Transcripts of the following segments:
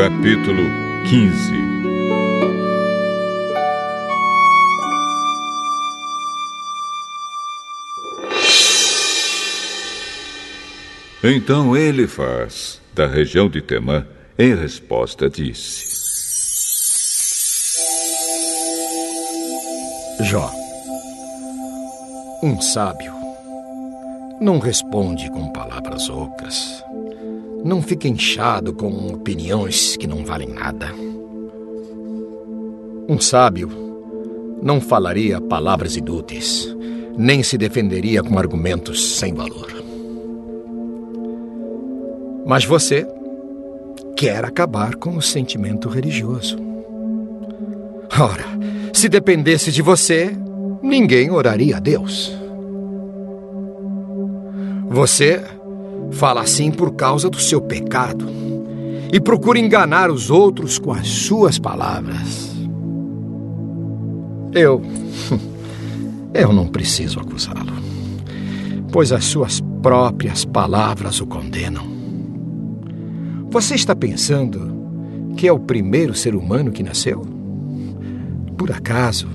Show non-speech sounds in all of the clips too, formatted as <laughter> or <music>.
capítulo 15 Então ele faz, da região de Temã, em resposta disse: Jó, um sábio não responde com palavras ocas. Não fica inchado com opiniões que não valem nada. Um sábio não falaria palavras inúteis, nem se defenderia com argumentos sem valor. Mas você quer acabar com o sentimento religioso. Ora, se dependesse de você, ninguém oraria a Deus. Você fala assim por causa do seu pecado e procura enganar os outros com as suas palavras. Eu. <laughs> Eu não preciso acusá-lo, pois as suas próprias palavras o condenam. Você está pensando que é o primeiro ser humano que nasceu? Por acaso,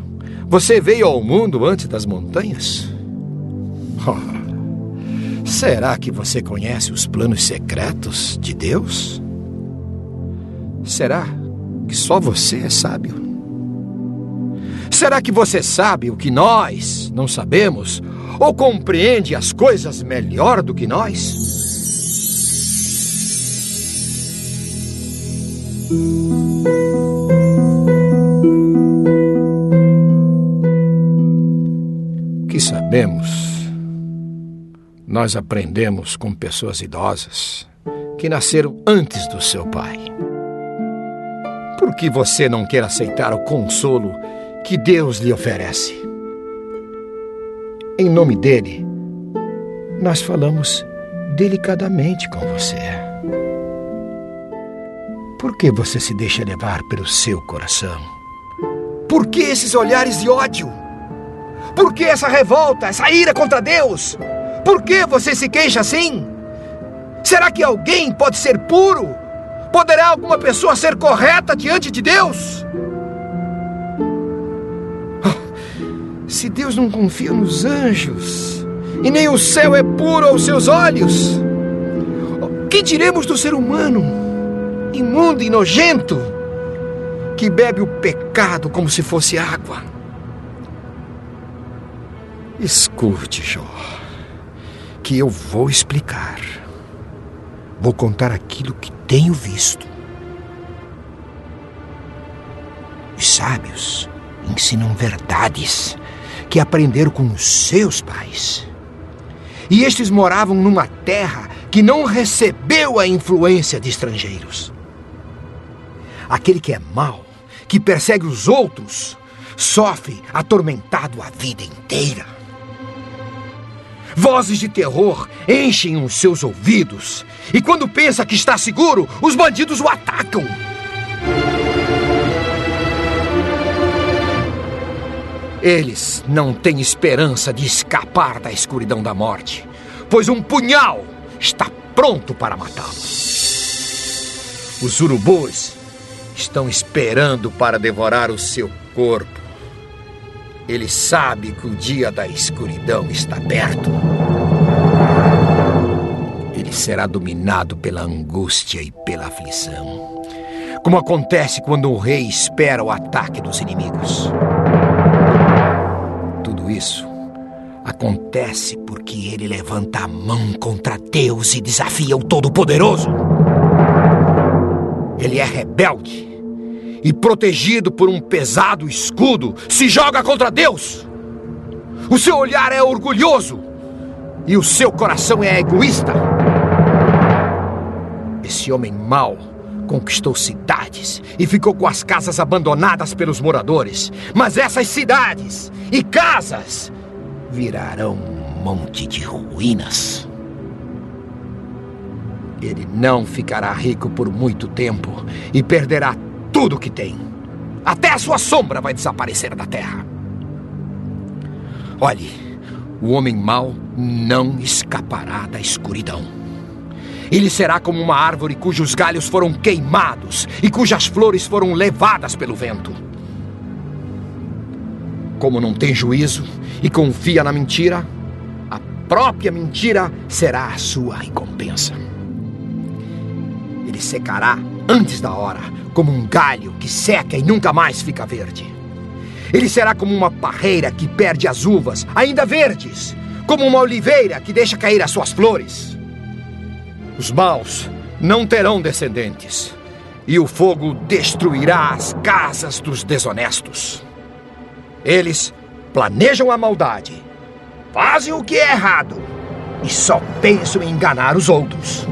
você veio ao mundo antes das montanhas? <laughs> Oh, Será que você conhece os planos secretos de Deus? Será que só você é sábio? Será que você sabe o que nós não sabemos? Ou compreende as coisas melhor do que nós? O que sabemos nós aprendemos com pessoas idosas que nasceram antes do seu pai. Por que você não quer aceitar o consolo que Deus lhe oferece? Em nome dele, nós falamos delicadamente com você. Por que você se deixa levar pelo seu coração? Por que esses olhares de ódio? Por que essa revolta, essa ira contra Deus? Por que você se queixa assim? Será que alguém pode ser puro? Poderá alguma pessoa ser correta diante de Deus? Oh, se Deus não confia nos anjos, e nem o céu é puro aos seus olhos, o que diremos do ser humano, imundo e nojento, que bebe o pecado como se fosse água? Escute, Jó que eu vou explicar. Vou contar aquilo que tenho visto. Os sábios ensinam verdades que aprenderam com os seus pais. E estes moravam numa terra que não recebeu a influência de estrangeiros. Aquele que é mau, que persegue os outros, sofre atormentado a vida inteira. Vozes de terror enchem os seus ouvidos. E quando pensa que está seguro, os bandidos o atacam. Eles não têm esperança de escapar da escuridão da morte, pois um punhal está pronto para matá-lo. Os urubus estão esperando para devorar o seu corpo. Ele sabe que o dia da escuridão está perto. Ele será dominado pela angústia e pela aflição. Como acontece quando o rei espera o ataque dos inimigos. Tudo isso acontece porque ele levanta a mão contra Deus e desafia o Todo-Poderoso. Ele é rebelde e protegido por um pesado escudo, se joga contra Deus. O seu olhar é orgulhoso e o seu coração é egoísta. Esse homem mau conquistou cidades e ficou com as casas abandonadas pelos moradores. Mas essas cidades e casas virarão um monte de ruínas. Ele não ficará rico por muito tempo e perderá tudo o que tem. Até a sua sombra vai desaparecer da terra. Olhe, o homem mau não escapará da escuridão. Ele será como uma árvore cujos galhos foram queimados e cujas flores foram levadas pelo vento. Como não tem juízo e confia na mentira, a própria mentira será a sua recompensa. Ele secará antes da hora, como um galho que seca e nunca mais fica verde. Ele será como uma parreira que perde as uvas, ainda verdes, como uma oliveira que deixa cair as suas flores. Os maus não terão descendentes, e o fogo destruirá as casas dos desonestos. Eles planejam a maldade, fazem o que é errado e só pensam em enganar os outros.